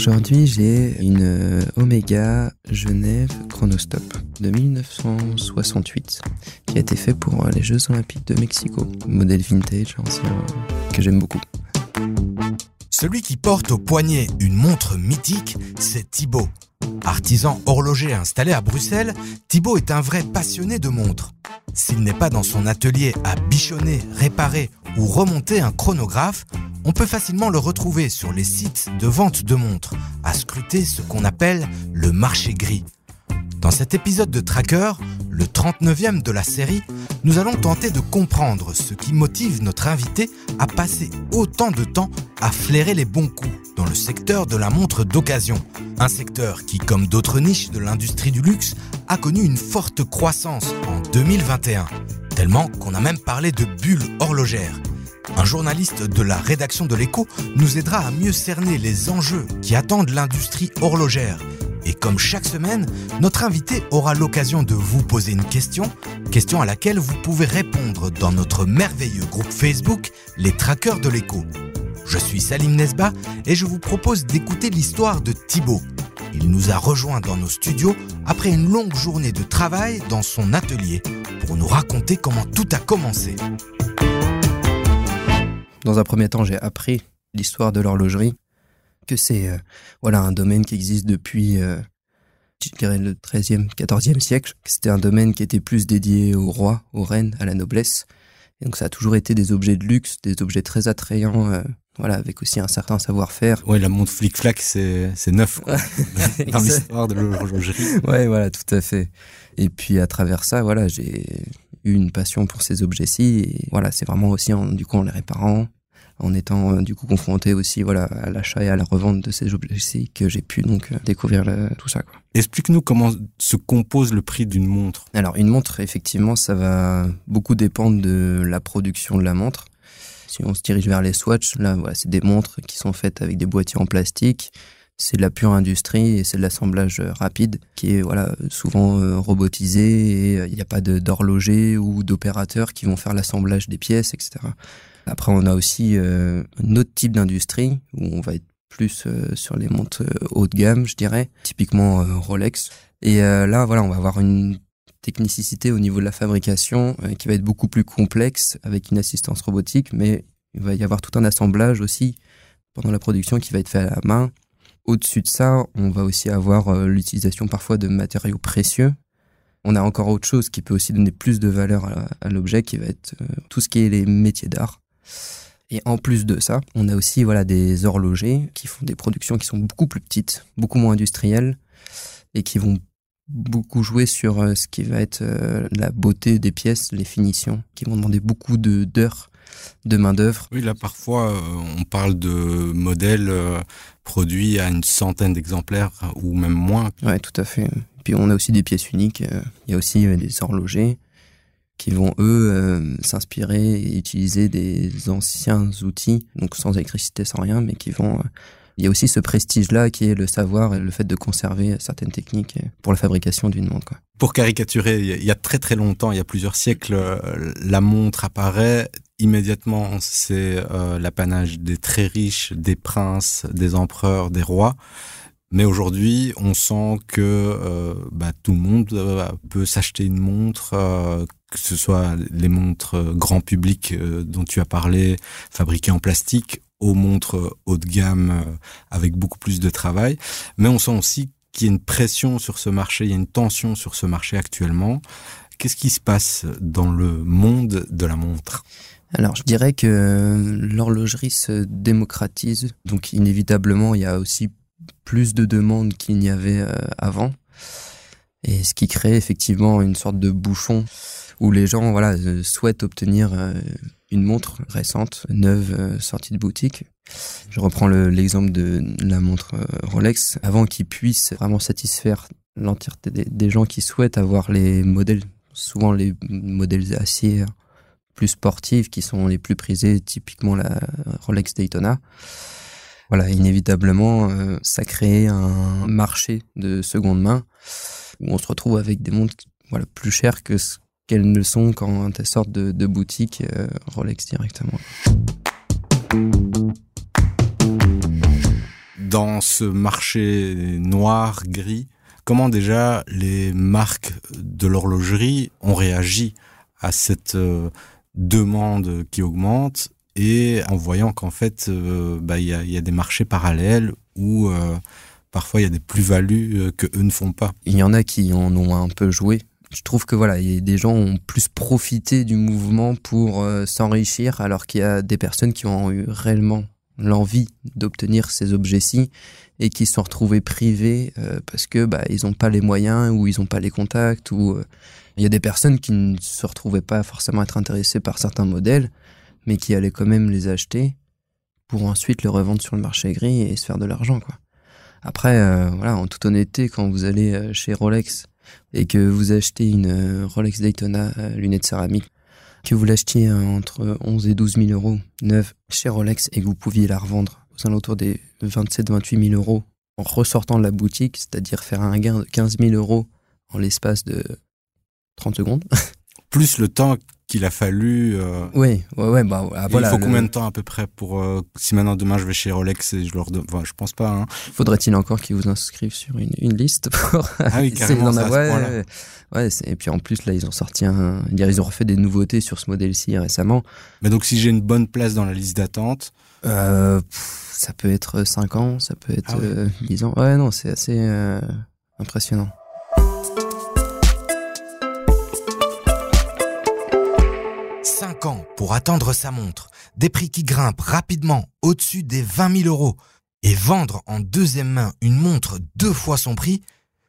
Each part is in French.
Aujourd'hui, j'ai une euh, Omega Genève Chronostop de 1968 qui a été fait pour euh, les Jeux Olympiques de Mexico. Modèle vintage, ancien, que j'aime beaucoup. Celui qui porte au poignet une montre mythique, c'est Thibaut. Artisan horloger installé à Bruxelles, Thibaut est un vrai passionné de montres. S'il n'est pas dans son atelier à bichonner, réparer ou remonter un chronographe, on peut facilement le retrouver sur les sites de vente de montres, à scruter ce qu'on appelle le marché gris. Dans cet épisode de Tracker, le 39e de la série, nous allons tenter de comprendre ce qui motive notre invité à passer autant de temps à flairer les bons coups dans le secteur de la montre d'occasion. Un secteur qui, comme d'autres niches de l'industrie du luxe, a connu une forte croissance en 2021. Tellement qu'on a même parlé de bulle horlogère. Un journaliste de la rédaction de l'écho nous aidera à mieux cerner les enjeux qui attendent l'industrie horlogère. Et comme chaque semaine, notre invité aura l'occasion de vous poser une question, question à laquelle vous pouvez répondre dans notre merveilleux groupe Facebook, les traqueurs de l'écho. Je suis Salim Nesba et je vous propose d'écouter l'histoire de Thibaut. Il nous a rejoints dans nos studios après une longue journée de travail dans son atelier pour nous raconter comment tout a commencé. Dans un premier temps, j'ai appris l'histoire de l'horlogerie, que c'est euh, voilà un domaine qui existe depuis, euh, je dirais, le 13e, 14e siècle. C'était un domaine qui était plus dédié aux rois, aux reines, à la noblesse. Et donc ça a toujours été des objets de luxe, des objets très attrayants, euh, voilà, avec aussi un certain savoir-faire. Ouais, la montre flic-flac, c'est, c'est neuf, quoi, dans l'histoire de l'horlogerie. Ouais, voilà, tout à fait. Et puis à travers ça, voilà, j'ai eu une passion pour ces objets-ci. Et voilà, c'est vraiment aussi en, du coup en les réparant, en étant euh, du coup confronté aussi voilà à l'achat et à la revente de ces objets-ci que j'ai pu donc euh, découvrir le, tout ça. Explique-nous comment se compose le prix d'une montre. Alors une montre effectivement ça va beaucoup dépendre de la production de la montre. Si on se dirige vers les Swatch, là voilà, c'est des montres qui sont faites avec des boîtiers en plastique. C'est de la pure industrie et c'est de l'assemblage rapide qui est voilà souvent euh, robotisé et il n'y a pas d'horloger ou d'opérateurs qui vont faire l'assemblage des pièces, etc. Après, on a aussi euh, un autre type d'industrie où on va être plus euh, sur les montres euh, haut de gamme, je dirais, typiquement Rolex. Et là, voilà, on va avoir une technicité au niveau de la fabrication qui va être beaucoup plus complexe avec une assistance robotique, mais il va y avoir tout un assemblage aussi pendant la production qui va être fait à la main. Au-dessus de ça, on va aussi avoir l'utilisation parfois de matériaux précieux. On a encore autre chose qui peut aussi donner plus de valeur à, à l'objet, qui va être tout ce qui est les métiers d'art. Et en plus de ça, on a aussi voilà des horlogers qui font des productions qui sont beaucoup plus petites, beaucoup moins industrielles et qui vont beaucoup jouer sur euh, ce qui va être euh, la beauté des pièces, les finitions, qui vont demander beaucoup de d'heures de main d'œuvre. Oui, là parfois euh, on parle de modèles produits à une centaine d'exemplaires ou même moins. Ouais, tout à fait. Puis on a aussi des pièces uniques. Il y a aussi des horlogers qui vont eux euh, s'inspirer et utiliser des anciens outils, donc sans électricité, sans rien, mais qui vont. Euh, il y a aussi ce prestige-là qui est le savoir et le fait de conserver certaines techniques pour la fabrication d'une montre. Quoi. Pour caricaturer, il y a très très longtemps, il y a plusieurs siècles, euh, la montre apparaît immédiatement, c'est l'apanage des très riches, des princes, des empereurs, des rois. Mais aujourd'hui, on sent que euh, bah, tout le monde peut s'acheter une montre, euh, que ce soit les montres euh, grand public euh, dont tu as parlé, fabriquées en plastique, aux montres euh, haut de gamme avec beaucoup plus de travail. Mais on sent aussi qu'il y a une pression sur ce marché, il y a une tension sur ce marché actuellement. Qu'est-ce qui se passe dans le monde de la montre? Alors, je dirais que l'horlogerie se démocratise, donc inévitablement, il y a aussi plus de demandes qu'il n'y avait avant, et ce qui crée effectivement une sorte de bouchon où les gens voilà euh, souhaitent obtenir euh, une montre récente, neuve, euh, sortie de boutique. Je reprends l'exemple de la montre Rolex. Avant qu'ils puissent vraiment satisfaire l'entièreté des, gens qui souhaitent avoir les modèles, souvent les modèles acier plus sportifs qui sont les plus prisés, typiquement la Rolex Daytona. Voilà, inévitablement, ça crée un marché de seconde main où on se retrouve avec des montres voilà, plus chères que ce qu'elles ne sont quand elles sortent de, de boutique euh, Rolex directement. dans ce marché noir, gris, comment déjà les marques de l'horlogerie ont réagi à cette euh, demande qui augmente et en voyant qu'en fait, euh, bah, il y, a, y, a, des marchés parallèles où parfois il y a des plus-values que eux ne font pas? Il y en a qui en ont un peu joué. Je trouve que voilà, y a des gens ont plus profité du mouvement pour s'enrichir, alors qu'il y a des personnes qui ont eu réellement l'envie d'obtenir ces objets-ci et qui se sont retrouvés privés euh, parce que bah, ils n'ont pas les moyens ou ils n'ont pas les contacts ou euh, il y a des personnes qui ne se retrouvaient pas forcément être intéressées par certains modèles mais qui allaient quand même les acheter pour ensuite les revendre sur le marché gris et se faire de l'argent quoi. Après euh, voilà en toute honnêteté quand vous allez chez Rolex et que vous achetez une Rolex Daytona lunettes céramiques que vous l'achetiez entre 11 et 12 000 euros neuve chez Rolex et que vous pouviez la revendre aux alentours des 27-28 000 euros en ressortant de la boutique, c'est-à-dire faire un gain de 15 000 euros en l'espace de 30 secondes. Plus le temps qu'il a fallu. Euh... Oui, ouais, ouais, bah voilà. Il faut combien de temps à peu près pour euh, si maintenant demain je vais chez Rolex et je leur donne. Enfin, je pense pas. Hein. Faudrait-il encore qu'ils vous inscrivent sur une, une liste pour ah oui, carrément, ça, ouais, ouais, et puis en plus là ils ont sorti un, ils ont refait des nouveautés sur ce modèle-ci récemment. Mais donc si j'ai une bonne place dans la liste d'attente. Euh, ça peut être 5 ans, ça peut être ah 10 euh, ans. Ouais, non, c'est assez euh, impressionnant. Ans pour attendre sa montre, des prix qui grimpent rapidement au-dessus des 20 000 euros, et vendre en deuxième main une montre deux fois son prix,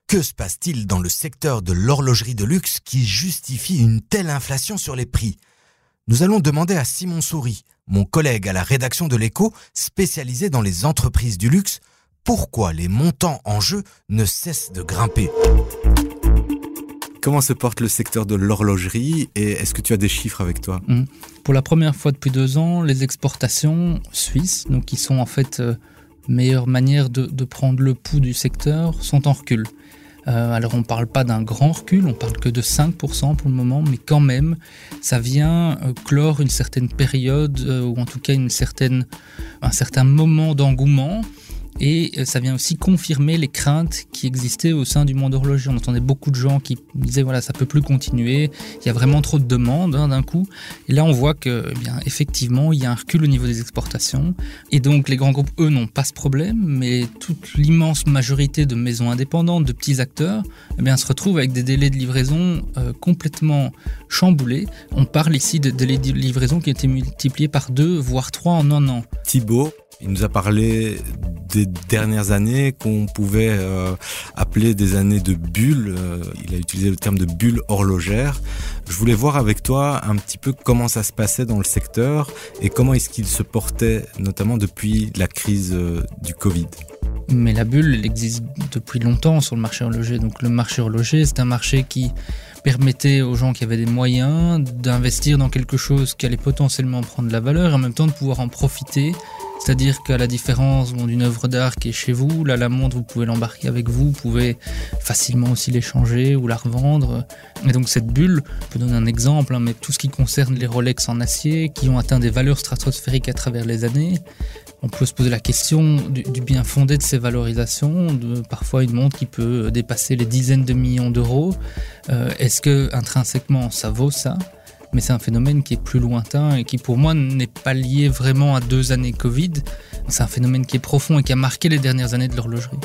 que se passe-t-il dans le secteur de l'horlogerie de luxe qui justifie une telle inflation sur les prix? Nous allons demander à Simon Souris, mon collègue à la rédaction de l'écho, spécialisé dans les entreprises du luxe, pourquoi les montants en jeu ne cessent de grimper. Comment se porte le secteur de l'horlogerie et est-ce que tu as des chiffres avec toi mmh. Pour la première fois depuis deux ans, les exportations suisses, donc qui sont en fait euh, meilleure manière de, prendre le pouls du secteur, sont en recul. Euh, alors on ne parle pas d'un grand recul, on parle que de 5% pour le moment, mais quand même, ça vient euh, clore une certaine période, ou en tout cas une un certain moment d'engouement et euh, ça vient aussi confirmer les craintes qui existaient au sein du monde horloger. On entendait beaucoup de gens qui disaient voilà, ça peut plus continuer, il y a vraiment trop de demandes hein, d'un coup. Et là, on voit que, eh bien, effectivement, il y a un recul au niveau des exportations. Et donc, les grands groupes, eux, n'ont pas ce problème, mais toute l'immense majorité de maisons indépendantes, de petits acteurs, eh bien, se retrouvent avec des délais de livraison euh, complètement chamboulés. On parle ici de délais de livraison qui été multipliés par deux, voire trois en un an. Thibaut, il nous a parlé des dernières années qu'on pouvait euh, appeler des années de bulle. Euh, il a utilisé le terme de bulle horlogère. Je voulais voir avec toi un petit peu comment ça se passait dans le secteur et comment est-ce qu'il se portait, notamment depuis la crise euh, du Covid. Mais la bulle, elle existe depuis longtemps sur le marché horloger. Donc le marché horloger, c'est un marché qui permettait aux gens qui avaient des moyens d'investir dans quelque chose qui allait potentiellement prendre la valeur et en même temps de pouvoir en profiter c'est-à-dire qu'à la différence d'une œuvre d'art qui est chez vous, là la montre vous pouvez l'embarquer avec vous, vous pouvez facilement aussi l'échanger ou la revendre. Et donc cette bulle, je peux donner un exemple, hein, mais tout ce qui concerne les Rolex en acier qui ont atteint des valeurs stratosphériques à travers les années, on peut se poser la question du, bien fondé de ces valorisations, de parfois une montre qui peut dépasser les dizaines de millions d'euros. Euh, est-ce que intrinsèquement ça vaut ça? Mais c'est un phénomène qui est plus lointain et qui pour moi n'est pas lié vraiment à deux années Covid. C'est un phénomène qui est profond et qui a marqué les dernières années de l'horlogerie.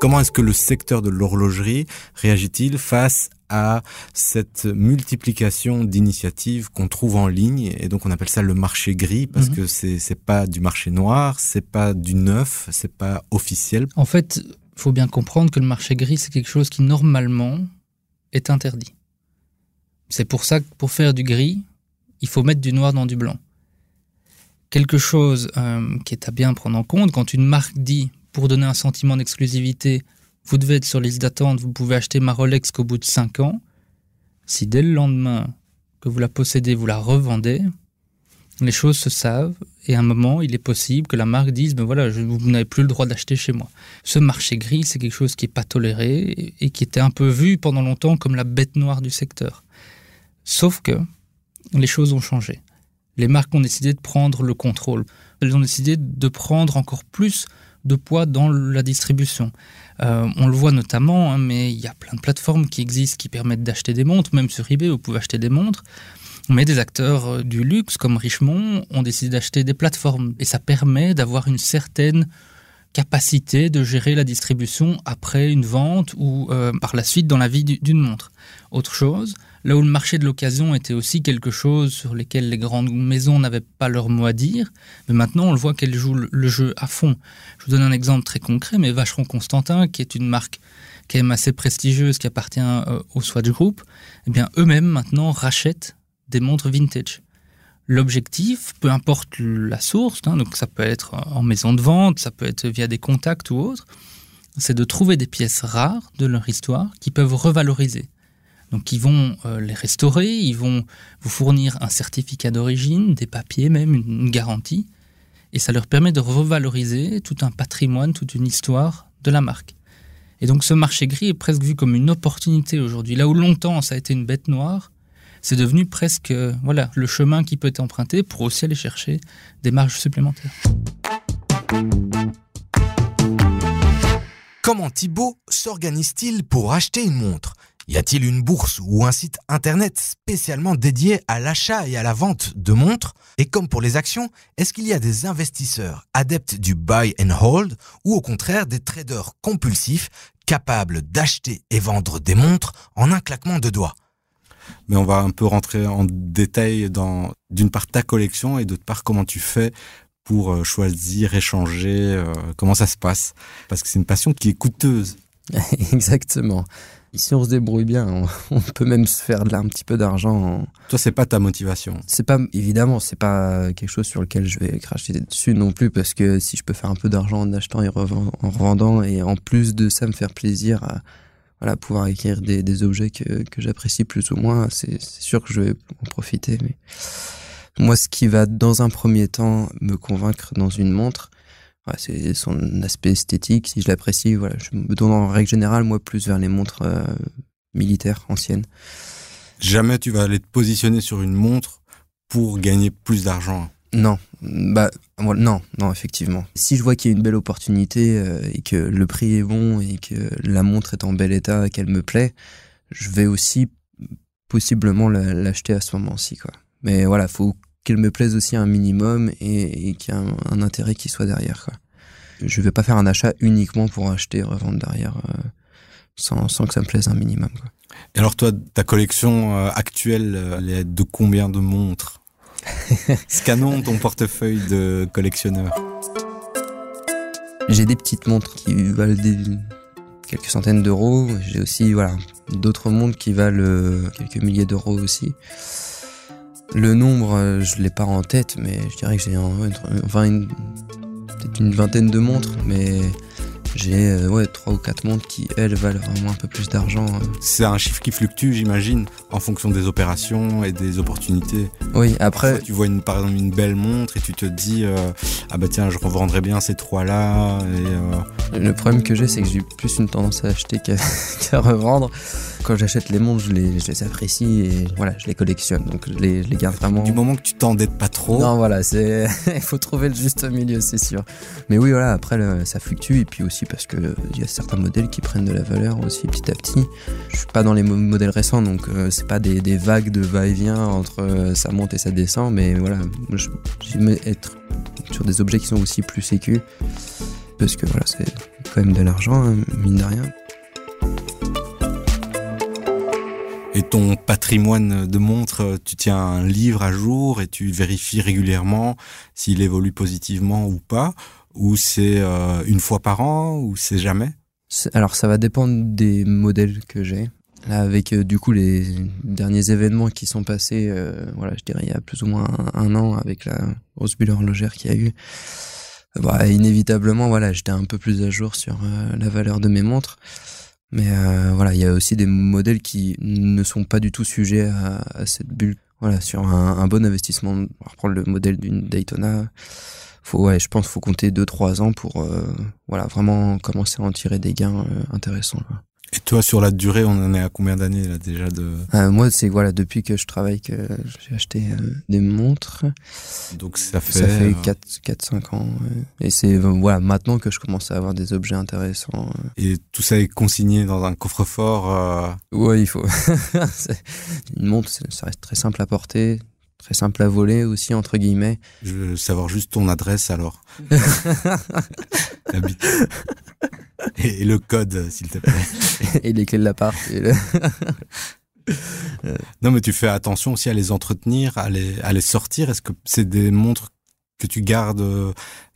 Comment est-ce que le secteur de l'horlogerie réagit-il face à cette multiplication d'initiatives qu'on trouve en ligne? Et donc on appelle ça le marché gris parce mhm. que c'est c'est pas du marché noir, c'est pas du neuf, c'est pas officiel. En fait, faut bien comprendre que le marché gris c'est quelque chose qui normalement est interdit. C'est pour ça que pour faire du gris, il faut mettre du noir dans du blanc. Quelque chose euh, qui est à bien prendre en compte, quand une marque dit, pour donner un sentiment d'exclusivité, vous devez être sur liste d'attente, vous pouvez acheter ma Rolex qu'au bout de 5 ans, si dès le lendemain que vous la possédez, vous la revendez, les choses se savent et à un moment, il est possible que la marque dise ben voilà, vous n'avez plus le droit d'acheter chez moi. Ce marché gris, c'est quelque chose qui n'est pas toléré et qui était un peu vu pendant longtemps comme la bête noire du secteur. Sauf que les choses ont changé. les marques ont décidé de prendre le contrôle. Elles ont décidé de prendre encore plus de poids dans la distribution. Euh, on le voit notamment, hein, mais il y a plein de plateformes qui existent qui permettent d'acheter des montres, même sur eBay, vous pouvez acheter des montres. Mais des acteurs euh, du luxe comme Richemont ont décidé d'acheter des plateformes et ça permet d'avoir une certaine capacité de gérer la distribution après une vente ou euh, par la suite dans la vie d'une montre. Autre chose, là où le marché de l'occasion était aussi quelque chose sur lequel les grandes maisons n'avaient pas leur mot à dire, mais maintenant on le voit qu'elles jouent le jeu à fond. Je vous donne un exemple très concret, mais Vacheron Constantin, qui est une marque quand même assez prestigieuse qui appartient euh, au Swatch Group, eh bien eux-mêmes maintenant rachètent des montres vintage. L'objectif, peu importe la source, hein, donc ça peut être en maison de vente, ça peut être via des contacts ou autres, c'est de trouver des pièces rares de leur histoire qui peuvent revaloriser. Donc ils vont euh, les restaurer, ils vont vous fournir un certificat d'origine, des papiers même, une, garantie, et ça leur permet de revaloriser tout un patrimoine, toute une histoire de la marque. Et donc ce marché gris est presque vu comme une opportunité aujourd'hui. Là où longtemps ça a été une bête noire, c'est devenu presque voilà le chemin qui peut être emprunté pour aussi aller chercher des marges supplémentaires. Comment Thibaut s'organise-t-il pour acheter une montre? Y a-t-il une bourse ou un site internet spécialement dédié à l'achat et à la vente de montres? Et comme pour les actions, est-ce qu'il y a des investisseurs adeptes du buy and hold ou au contraire des traders compulsifs capables d'acheter et vendre des montres en un claquement de doigts? Mais on va un peu rentrer en détail dans d'une part ta collection et d'autre part comment tu fais pour euh, choisir, échanger, euh, comment ça se passe? Parce que c'est une passion qui est coûteuse. Exactement. Ici, on se débrouille bien. On, peut même se faire un petit peu d'argent. Toi, c'est pas ta motivation. C'est pas, évidemment, c'est pas quelque chose sur lequel je vais cracher dessus non plus, parce que si je peux faire un peu d'argent en achetant et en revendant, et en plus de ça, me faire plaisir à, voilà, pouvoir acquérir des, des objets que, que j'apprécie plus ou moins, c'est sûr que je vais en profiter. Mais moi, ce qui va dans un premier temps me convaincre dans une montre, c'est son aspect esthétique. Si je l'apprécie, voilà, je me tourne en règle générale, moi, plus vers les montres euh, militaires anciennes. Jamais tu vas aller te positionner sur une montre pour gagner plus d'argent. Non, bah non, non, effectivement. Si je vois qu'il y a une belle opportunité euh, et que le prix est bon et que la montre est en bel état et qu'elle me plaît, je vais aussi possiblement l'acheter à ce moment-ci, quoi. Mais voilà, faut qu'elle me plaise aussi un minimum et, qu'il y ait un, intérêt qui soit derrière, quoi. Je vais pas faire un achat uniquement pour acheter et revendre derrière euh, sans, sans, que ça me plaise un minimum, quoi. Et alors toi, ta collection euh, actuelle, elle est de combien de montres? Scannons ton portefeuille de collectionneur. J'ai des petites montres qui valent quelques centaines d'euros. J'ai aussi voilà, d'autres montres qui valent euh, quelques milliers d'euros aussi. Le nombre, euh, je l'ai pas en tête, mais je dirais que j'ai peut-être une vingtaine de montres, mais j'ai euh, ouais, 3 ou 4 montres qui, elles, valent vraiment un peu plus d'argent. Hein. C'est un chiffre qui fluctue, j'imagine, en fonction des opérations et des opportunités. Oui, après. tu vois une, par exemple une belle montre et tu te dis euh, Ah bah tiens, je revendrai bien ces trois-là. Et. Le problème que j'ai, c'est que j'ai plus une tendance à acheter qu'à revendre. Quand j'achète les montres, je les, je les, apprécie et voilà, je les collectionne. Donc je les, je les garde vraiment. Du moment que tu t'endettes pas trop. Non, voilà, c'est il faut trouver le juste milieu, c'est sûr. Mais oui, voilà, après ça fluctue et puis aussi parce que il y a certains modèles qui prennent de la valeur aussi petit à petit. Je suis pas dans les modèles récents, donc euh, c'est pas des, des, vagues de va-et-vient entre euh, ça monte et ça descend, mais voilà, j'aime être sur des objets qui sont aussi plus sécus parce que voilà, c'est quand même de l'argent, hein, mine de rien. Et ton patrimoine de montres, tu tiens un livre à jour et tu vérifies régulièrement s'il évolue positivement ou pas Ou c'est euh, une fois par an ou c'est jamais? Alors ça va dépendre des modèles que j'ai. Là, avec euh, du coup les derniers événements qui sont passés, euh, voilà, je dirais il y a plus ou moins un, an avec la grosse bulle horlogère qu'il y a eu, bah, inévitablement, voilà, j'étais un peu plus à jour sur la valeur de mes montres. Mais euh, voilà, il y a aussi des modèles qui ne sont pas du tout sujets à, cette bulle. Voilà, sur un, bon investissement, on va reprendre le modèle d'une Daytona, faut, je pense faut compter 2-3 ans pour euh, voilà, vraiment commencer à en tirer des gains euh, intéressants. Et toi, sur la durée, on en est à combien d'années là déjà de euh, Moi, c'est voilà depuis que je travaille que j'ai acheté euh, des montres. Donc ça fait ça fait 4 4 5 ans et c'est voilà maintenant que je commence à avoir des objets intéressants. Et tout ça est consigné dans un coffre-fort euh... Ouais, il faut une montre ça reste très simple à porter, très simple à voler aussi entre guillemets. Je veux savoir juste ton adresse alors. et, le code, s'il te plaît. et les clés de l'appart. Le... non, mais tu fais attention aussi à les entretenir, à les, à les sortir. Est-ce que c'est des montres que tu gardes euh,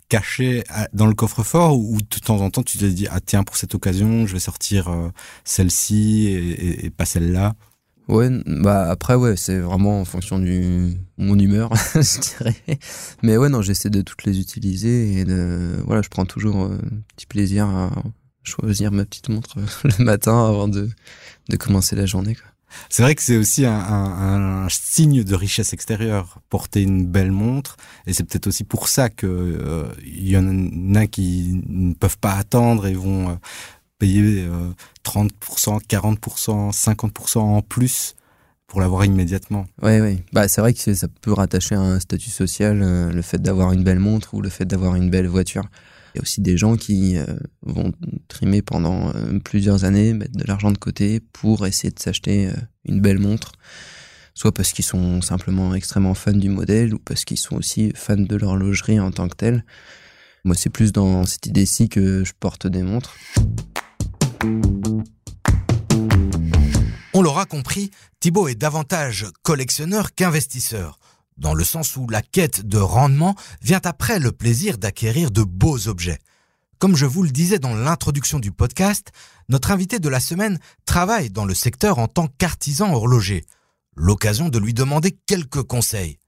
cachées dans le coffre-fort ou de temps en temps tu te dis ah tiens pour cette occasion je vais sortir euh, celle-ci et, et, pas celle-là? Ouais, bah après ouais, c'est vraiment en fonction du mon humeur, je dirais. Mais ouais, non, j'essaie de toutes les utiliser et de voilà, je prends toujours euh, un petit plaisir à choisir ma petite montre le matin avant de de commencer la journée. C'est vrai que c'est aussi un, signe de richesse extérieure, porter une belle montre, et c'est peut-être aussi pour ça que euh, y en a qui ne peuvent pas attendre et vont euh, payer 30%, 40%, 50% en plus pour l'avoir immédiatement. Oui, oui. Bah, c'est vrai que ça peut rattacher à un statut social, euh, le fait d'avoir une belle montre ou le fait d'avoir une belle voiture. Il y a aussi des gens qui euh, vont trimer pendant euh, plusieurs années, mettre de l'argent de côté pour essayer de s'acheter une belle montre, soit parce qu'ils sont simplement extrêmement fans du modèle ou parce qu'ils sont aussi fans de l'horlogerie en tant que telle. Moi, c'est plus dans cette idée-ci que je porte des montres. On l'aura compris, Thibaut est davantage collectionneur qu'investisseur, dans le sens où la quête de rendement vient après le plaisir d'acquérir de beaux objets. Comme je vous le disais dans l'introduction du podcast, notre invité de la semaine travaille dans le secteur en tant qu'artisan horloger. L'occasion de lui demander quelques conseils,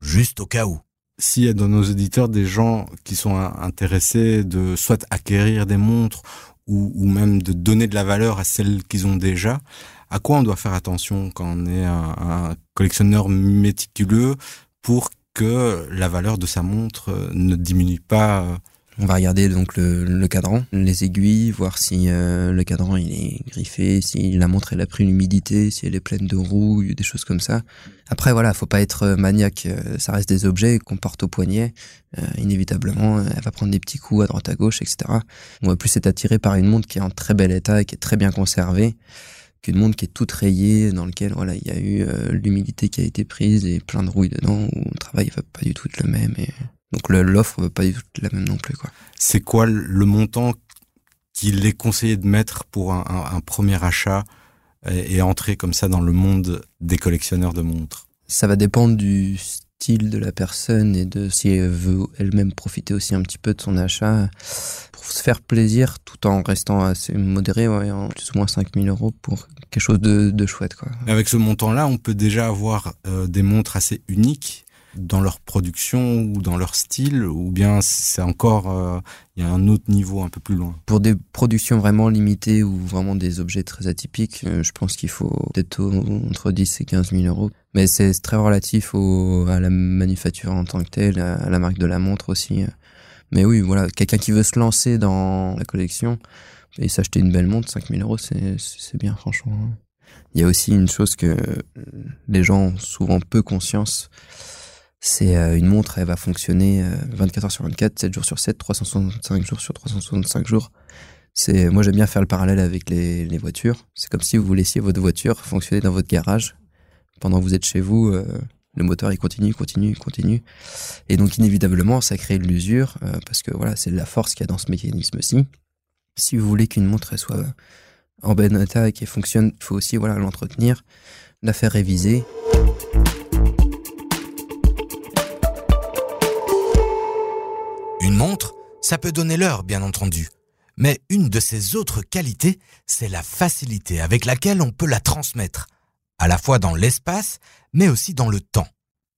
juste au cas où. S'il y a dans nos auditeurs des gens qui sont intéressés de soit acquérir des montres ou, même de donner de la valeur à celles qu'ils ont déjà. À quoi on doit faire attention quand on est un, collectionneur méticuleux pour que la valeur de sa montre euh, ne diminue pas euh, on va regarder donc le, cadran, les aiguilles, voir si euh, le cadran il est griffé, si la montre elle a pris l'humidité, si elle est pleine de rouille, des choses comme ça. Après voilà, faut pas être maniaque, ça reste des objets qu'on porte au poignet. Inévitablement, elle va prendre des petits coups à droite à gauche, etc. On va plus être attiré par une montre qui est en très bel état et qui est très bien conservée qu'une montre qui est toute rayée, dans lequel voilà il y a eu euh, l'humidité qui a été prise et plein de rouille dedans, où le travail va pas du tout être le même. Et donc l'offre va pas du tout être la même non plus. quoi. C'est quoi le montant qu'il est conseillé de mettre pour un, un, un premier achat et, et, entrer comme ça dans le monde des collectionneurs de montres? Ça va dépendre du style de la personne et de si elle veut elle-même profiter aussi un petit peu de son achat pour se faire plaisir tout en restant assez modéré, ouais, en plus ou moins 5000 euros pour quelque chose de, de chouette. Quoi. Avec ce montant-là, on peut déjà avoir euh, des montres assez uniques dans leur production ou dans leur style ou bien c'est encore euh, il y a un autre niveau un peu plus loin? Pour des productions vraiment limitées ou vraiment des objets très atypiques, euh, je pense qu'il faut peut-être entre 10 et 15 000 euros. Mais c'est très relatif au, à la manufacture en tant que telle, à la marque de la montre aussi. Mais oui, voilà, quelqu'un qui veut se lancer dans la collection et s'acheter une belle montre, 5000 euros, c'est bien, franchement. Il y a aussi une chose que les gens ont souvent peu conscience, c'est euh, une montre, elle va fonctionner 24 euh, heures sur 24, 7 jours sur 7, 365 jours sur 365 jours. Moi j'aime bien faire le parallèle avec les, les voitures. C'est comme si vous laissiez votre voiture fonctionner dans votre garage pendant que vous êtes chez vous. Euh, le moteur il continue, continue, continue. Et donc inévitablement ça crée de l'usure euh, parce que voilà c'est la force qu'il y a dans ce mécanisme-ci. Si vous voulez qu'une montre soit en bon état et qu'elle fonctionne, il faut aussi l'entretenir, la faire réviser. Une montre, ça peut donner l'heure bien entendu. Mais une de ses autres qualités, c'est la facilité avec laquelle on peut la transmettre, à la fois dans l'espace, mais aussi dans le temps.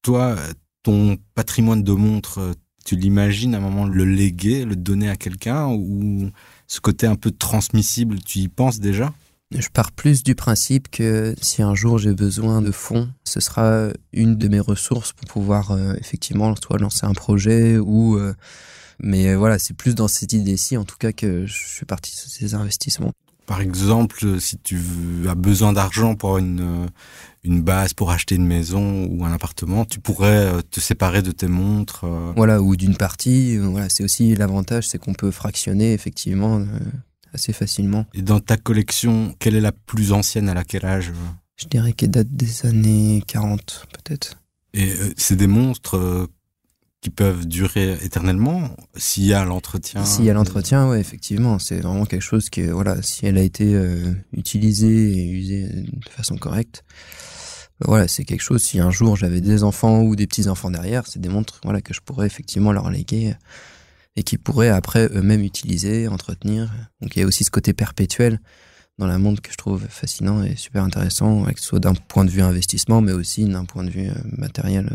Toi, ton patrimoine de montres, tu l'imagines à un moment le léguer, le donner à quelqu'un ou ce côté un peu transmissible, tu y penses déjà? Je pars plus du principe que si un jour j'ai besoin de fonds, ce sera une de mes ressources pour pouvoir euh, effectivement soit lancer un projet ou euh, mais voilà, c'est plus dans cette idée-ci en tout cas que je suis parti sur ces investissements. Par exemple, si tu as besoin d'argent pour une, une base pour acheter une maison ou un appartement, tu pourrais euh, te séparer de tes montres. Euh. Voilà, ou d'une partie. Euh, voilà, c'est aussi l'avantage, c'est qu'on peut fractionner effectivement assez facilement. Et dans ta collection, quelle est la plus ancienne à laquelle âge Je dirais qu'elle date des années 40 peut-être. Et c'est des monstres qui peuvent durer éternellement s'il y a l'entretien. S'il y a l'entretien, ouais, effectivement, c'est vraiment quelque chose qui, voilà, si elle a été utilisée et usée de façon correcte, voilà, c'est quelque chose. Si un jour j'avais des enfants ou des petits enfants derrière, c'est des montres, voilà, que je pourrais effectivement leur léguer et qui pourraient après eux-mêmes utiliser, entretenir. Donc il y a aussi ce côté perpétuel dans la montre que je trouve fascinant et super intéressant, que ce soit d'un point de vue investissement, mais aussi d'un point de vue euh, matériel.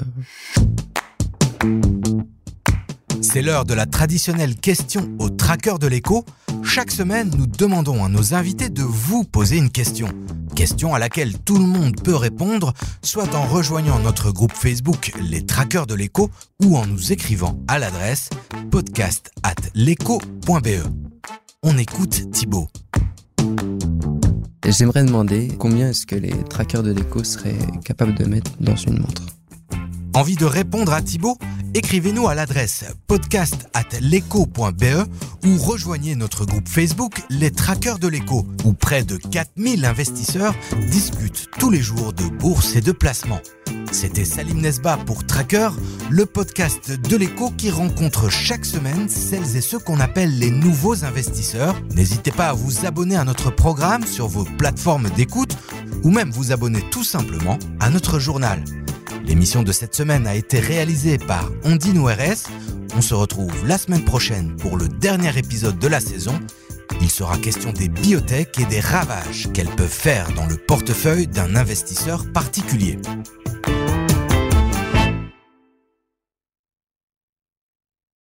C'est l'heure de la traditionnelle question au tracker de l'écho. Chaque semaine, nous demandons à nos invités de vous poser une question. Question à laquelle tout le monde peut répondre, soit en rejoignant notre groupe Facebook Les Traqueurs de l'écho ou en nous écrivant à l'adresse podcast at On écoute Thibaut. J'aimerais demander combien est-ce que les traqueurs de l'écho seraient capables de mettre dans une montre? Envie de répondre à Thibaut? Écrivez-nous à l'adresse podcast ou rejoignez notre groupe Facebook Les Traqueurs de l'écho où près de 4000 investisseurs discutent tous les jours de bourse et de placement. C'était Salim Nesba pour Tracker, le podcast de l'écho qui rencontre chaque semaine celles et ceux qu'on appelle les nouveaux investisseurs. N'hésitez pas à vous abonner à notre programme sur vos plateformes d'écoute ou même vous abonner tout simplement à notre journal. L'émission de cette semaine a été réalisée par Ondine ORS. On se retrouve la semaine prochaine pour le dernier épisode de la saison. Il sera question des biotech et des ravages qu'elles peuvent faire dans le portefeuille d'un investisseur particulier.